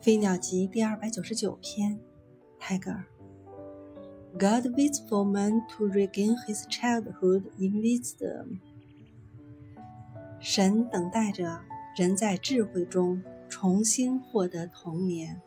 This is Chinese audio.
《飞鸟集》第二百九十九篇，泰戈尔。God waits for man to regain his childhood in wisdom。神等待着人在智慧中重新获得童年。